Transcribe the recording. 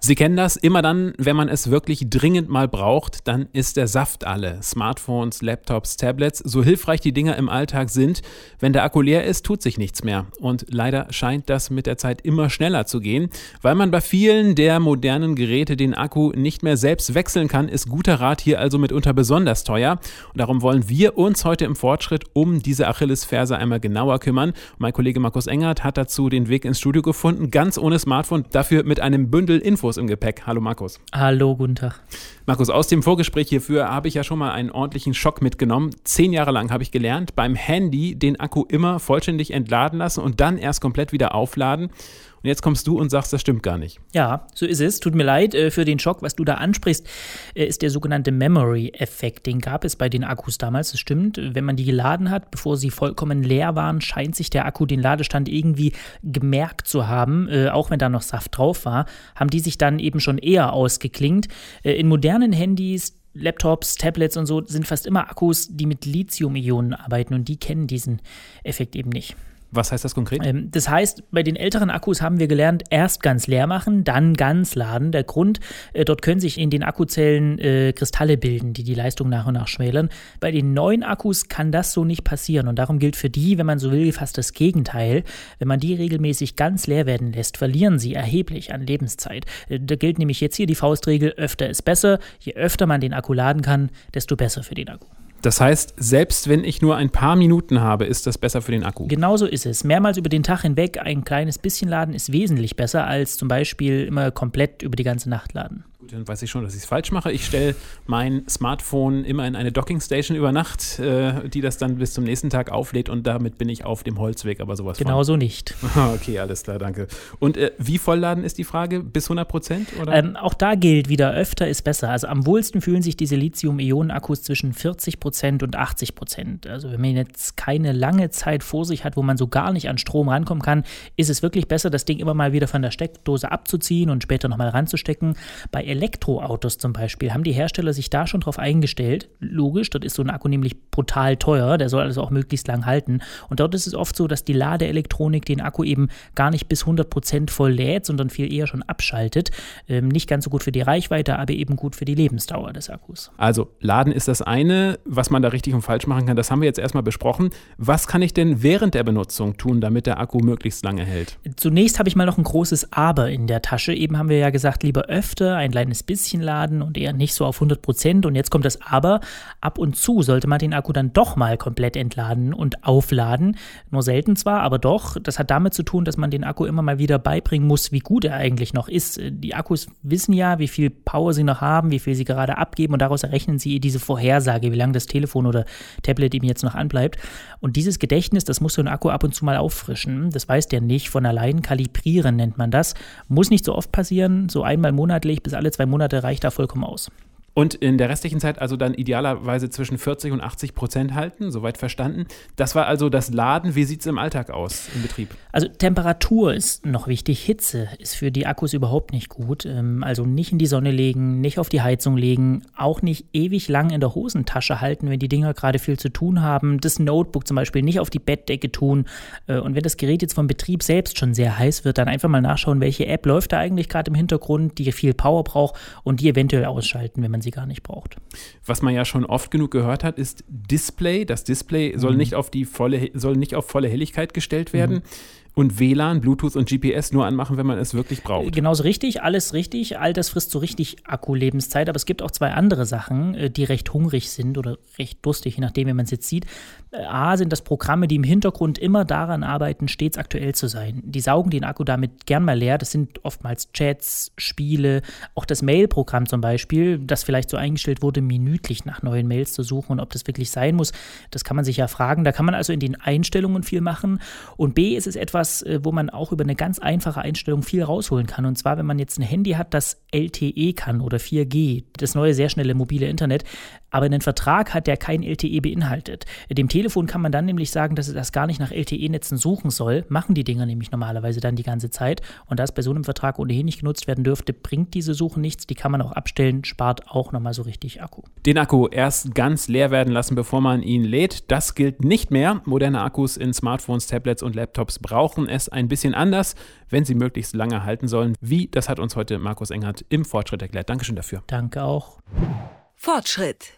Sie kennen das, immer dann, wenn man es wirklich dringend mal braucht, dann ist der Saft alle. Smartphones, Laptops, Tablets, so hilfreich die Dinger im Alltag sind, wenn der Akku leer ist, tut sich nichts mehr. Und leider scheint das mit der Zeit immer schneller zu gehen. Weil man bei vielen der modernen Geräte den Akku nicht mehr selbst wechseln kann, ist guter Rat hier also mitunter besonders teuer. Und darum wollen wir uns heute im Fortschritt um diese Achillesferse einmal genauer kümmern. mein Kollege Markus Engert hat dazu den Weg ins Studio gefunden, ganz ohne Smartphone, dafür mit einem Bündel Infos Infos im Gepäck. Hallo Markus. Hallo, guten Tag. Markus, aus dem Vorgespräch hierfür habe ich ja schon mal einen ordentlichen Schock mitgenommen. Zehn Jahre lang habe ich gelernt, beim Handy den Akku immer vollständig entladen lassen und dann erst komplett wieder aufladen. Und jetzt kommst du und sagst, das stimmt gar nicht. Ja, so ist es. Tut mir leid äh, für den Schock. Was du da ansprichst, äh, ist der sogenannte Memory-Effekt. Den gab es bei den Akkus damals. Das stimmt. Wenn man die geladen hat, bevor sie vollkommen leer waren, scheint sich der Akku den Ladestand irgendwie gemerkt zu haben. Äh, auch wenn da noch Saft drauf war, haben die sich dann eben schon eher ausgeklingt. In modernen Handys Laptops, Tablets und so sind fast immer Akkus, die mit Lithium-Ionen arbeiten und die kennen diesen Effekt eben nicht. Was heißt das konkret? Ähm, das heißt, bei den älteren Akkus haben wir gelernt, erst ganz leer machen, dann ganz laden. Der Grund, äh, dort können sich in den Akkuzellen äh, Kristalle bilden, die die Leistung nach und nach schmälern. Bei den neuen Akkus kann das so nicht passieren und darum gilt für die, wenn man so will, fast das Gegenteil. Wenn man die regelmäßig ganz leer werden lässt, verlieren sie erheblich an Lebenszeit. Äh, da gilt nämlich jetzt hier die Faustregel, öfter ist besser. Je öfter man den Akku laden kann, desto besser für den Akku. Das heißt, selbst wenn ich nur ein paar Minuten habe, ist das besser für den Akku. Genauso ist es. Mehrmals über den Tag hinweg ein kleines bisschen laden ist wesentlich besser als zum Beispiel immer komplett über die ganze Nacht laden. Dann weiß ich schon, dass ich es falsch mache. Ich stelle mein Smartphone immer in eine Dockingstation über Nacht, äh, die das dann bis zum nächsten Tag auflädt und damit bin ich auf dem Holzweg, aber sowas Genauso von. nicht. okay, alles klar, danke. Und äh, wie vollladen ist die Frage? Bis 100 Prozent? Ähm, auch da gilt wieder, öfter ist besser. Also am wohlsten fühlen sich diese Lithium-Ionen-Akkus zwischen 40 Prozent und 80 Prozent. Also wenn man jetzt keine lange Zeit vor sich hat, wo man so gar nicht an Strom rankommen kann, ist es wirklich besser, das Ding immer mal wieder von der Steckdose abzuziehen und später nochmal ranzustecken. Bei Elektroautos zum Beispiel haben die Hersteller sich da schon drauf eingestellt. Logisch, dort ist so ein Akku nämlich brutal teuer, der soll also auch möglichst lang halten. Und dort ist es oft so, dass die Ladeelektronik den Akku eben gar nicht bis 100% voll lädt, sondern viel eher schon abschaltet. Ähm, nicht ganz so gut für die Reichweite, aber eben gut für die Lebensdauer des Akkus. Also, Laden ist das eine, was man da richtig und falsch machen kann, das haben wir jetzt erstmal besprochen. Was kann ich denn während der Benutzung tun, damit der Akku möglichst lange hält? Zunächst habe ich mal noch ein großes Aber in der Tasche. Eben haben wir ja gesagt, lieber öfter ein kleines bisschen laden und eher nicht so auf 100 Prozent. Und jetzt kommt das Aber. Ab und zu sollte man den Akku dann doch mal komplett entladen und aufladen. Nur selten zwar, aber doch. Das hat damit zu tun, dass man den Akku immer mal wieder beibringen muss, wie gut er eigentlich noch ist. Die Akkus wissen ja, wie viel Power sie noch haben, wie viel sie gerade abgeben und daraus errechnen sie diese Vorhersage, wie lange das Telefon oder Tablet ihm jetzt noch anbleibt. Und dieses Gedächtnis, das muss so ein Akku ab und zu mal auffrischen. Das weiß der nicht von allein. Kalibrieren nennt man das. Muss nicht so oft passieren, so einmal monatlich bis alle zwei Monate reicht da vollkommen aus. Und in der restlichen Zeit also dann idealerweise zwischen 40 und 80 Prozent halten, soweit verstanden. Das war also das Laden. Wie sieht es im Alltag aus im Betrieb? Also Temperatur ist noch wichtig. Hitze ist für die Akkus überhaupt nicht gut. Ähm, also nicht in die Sonne legen, nicht auf die Heizung legen, auch nicht ewig lang in der Hosentasche halten, wenn die Dinger gerade viel zu tun haben. Das Notebook zum Beispiel nicht auf die Bettdecke tun. Äh, und wenn das Gerät jetzt vom Betrieb selbst schon sehr heiß wird, dann einfach mal nachschauen, welche App läuft da eigentlich gerade im Hintergrund, die viel Power braucht und die eventuell ausschalten, wenn man sie sie gar nicht braucht. Was man ja schon oft genug gehört hat, ist Display. Das Display soll mhm. nicht auf die volle, soll nicht auf volle Helligkeit gestellt werden. Mhm und WLAN, Bluetooth und GPS nur anmachen, wenn man es wirklich braucht. Genauso richtig, alles richtig. All das frisst so richtig Akkulebenszeit. Aber es gibt auch zwei andere Sachen, äh, die recht hungrig sind oder recht durstig, je nachdem, wie man es jetzt sieht. Äh, A sind das Programme, die im Hintergrund immer daran arbeiten, stets aktuell zu sein. Die saugen den Akku damit gern mal leer. Das sind oftmals Chats, Spiele, auch das Mail-Programm zum Beispiel, das vielleicht so eingestellt wurde, minütlich nach neuen Mails zu suchen und ob das wirklich sein muss, das kann man sich ja fragen. Da kann man also in den Einstellungen viel machen. Und B ist es etwas, etwas, äh, wo man auch über eine ganz einfache Einstellung viel rausholen kann. Und zwar, wenn man jetzt ein Handy hat, das LTE kann oder 4G, das neue sehr schnelle mobile Internet, aber ein Vertrag hat, der kein LTE beinhaltet. Dem Telefon kann man dann nämlich sagen, dass es das gar nicht nach LTE-Netzen suchen soll, machen die Dinger nämlich normalerweise dann die ganze Zeit. Und da es bei so einem Vertrag ohnehin nicht genutzt werden dürfte, bringt diese Suche nichts. Die kann man auch abstellen, spart auch nochmal so richtig Akku. Den Akku erst ganz leer werden lassen, bevor man ihn lädt, das gilt nicht mehr. Moderne Akkus in Smartphones, Tablets und Laptops brauchen es ein bisschen anders, wenn sie möglichst lange halten sollen. Wie, das hat uns heute Markus Engert im Fortschritt erklärt. Dankeschön dafür. Danke auch. Fortschritt.